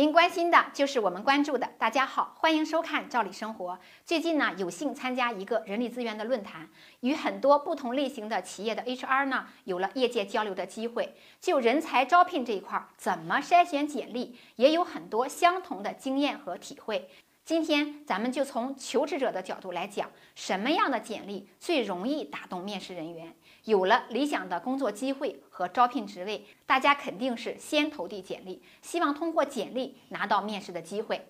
您关心的就是我们关注的。大家好，欢迎收看《赵理生活》。最近呢，有幸参加一个人力资源的论坛，与很多不同类型的企业的 HR 呢，有了业界交流的机会。就人才招聘这一块，怎么筛选简历，也有很多相同的经验和体会。今天咱们就从求职者的角度来讲，什么样的简历最容易打动面试人员？有了理想的工作机会和招聘职位，大家肯定是先投递简历，希望通过简历拿到面试的机会。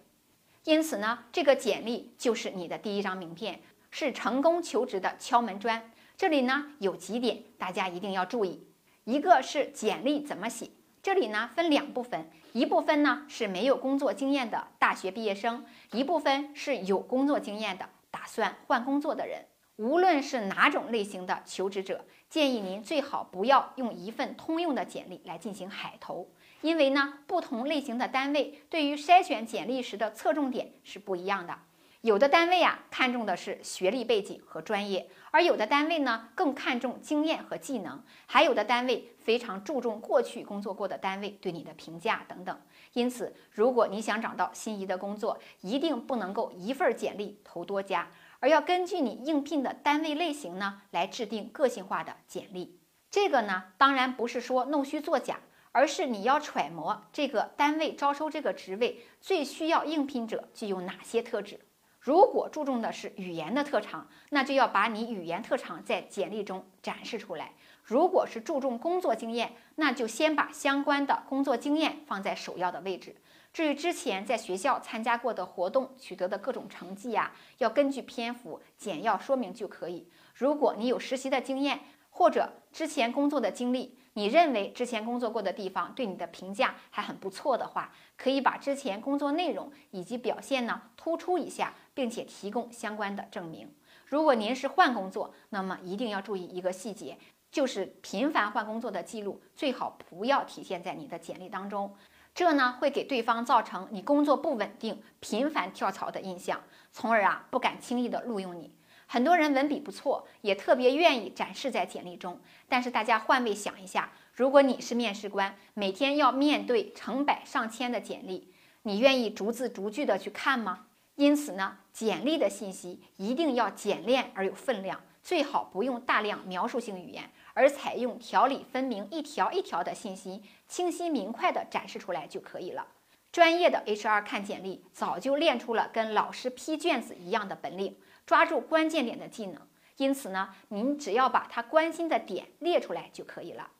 因此呢，这个简历就是你的第一张名片，是成功求职的敲门砖。这里呢有几点大家一定要注意，一个是简历怎么写。这里呢分两部分，一部分呢是没有工作经验的大学毕业生，一部分是有工作经验的打算换工作的人。无论是哪种类型的求职者，建议您最好不要用一份通用的简历来进行海投，因为呢不同类型的单位对于筛选简历时的侧重点是不一样的。有的单位啊看重的是学历背景和专业，而有的单位呢更看重经验和技能，还有的单位非常注重过去工作过的单位对你的评价等等。因此，如果你想找到心仪的工作，一定不能够一份简历投多家，而要根据你应聘的单位类型呢来制定个性化的简历。这个呢当然不是说弄虚作假，而是你要揣摩这个单位招收这个职位最需要应聘者具有哪些特质。如果注重的是语言的特长，那就要把你语言特长在简历中展示出来；如果是注重工作经验，那就先把相关的工作经验放在首要的位置。至于之前在学校参加过的活动取得的各种成绩呀，要根据篇幅简要说明就可以。如果你有实习的经验或者之前工作的经历，你认为之前工作过的地方对你的评价还很不错的话，可以把之前工作内容以及表现呢突出一下，并且提供相关的证明。如果您是换工作，那么一定要注意一个细节，就是频繁换工作的记录最好不要体现在你的简历当中，这呢会给对方造成你工作不稳定、频繁跳槽的印象，从而啊不敢轻易的录用你。很多人文笔不错，也特别愿意展示在简历中。但是大家换位想一下，如果你是面试官，每天要面对成百上千的简历，你愿意逐字逐句的去看吗？因此呢，简历的信息一定要简练而有分量，最好不用大量描述性语言，而采用条理分明、一条一条的信息，清晰明快的展示出来就可以了。专业的 HR 看简历，早就练出了跟老师批卷子一样的本领。抓住关键点的技能，因此呢，您只要把他关心的点列出来就可以了。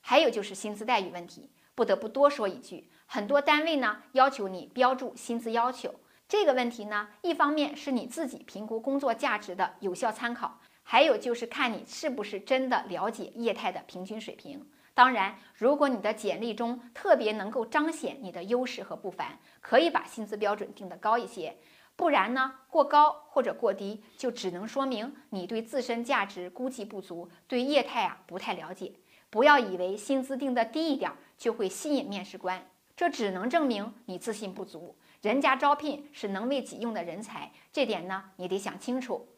还有就是薪资待遇问题，不得不多说一句，很多单位呢要求你标注薪资要求，这个问题呢，一方面是你自己评估工作价值的有效参考，还有就是看你是不是真的了解业态的平均水平。当然，如果你的简历中特别能够彰显你的优势和不凡，可以把薪资标准定得高一些。不然呢，过高或者过低，就只能说明你对自身价值估计不足，对业态啊不太了解。不要以为薪资定的低一点就会吸引面试官，这只能证明你自信不足。人家招聘是能为己用的人才，这点呢你得想清楚。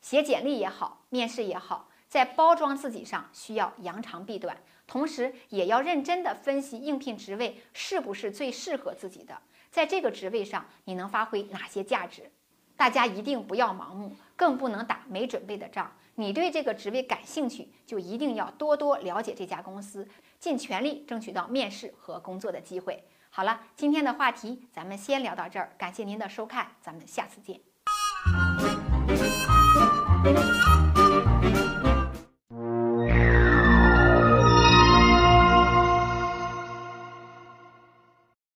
写简历也好，面试也好，在包装自己上需要扬长避短，同时也要认真的分析应聘职位是不是最适合自己的。在这个职位上，你能发挥哪些价值？大家一定不要盲目，更不能打没准备的仗。你对这个职位感兴趣，就一定要多多了解这家公司，尽全力争取到面试和工作的机会。好了，今天的话题咱们先聊到这儿，感谢您的收看，咱们下次见。Thank you.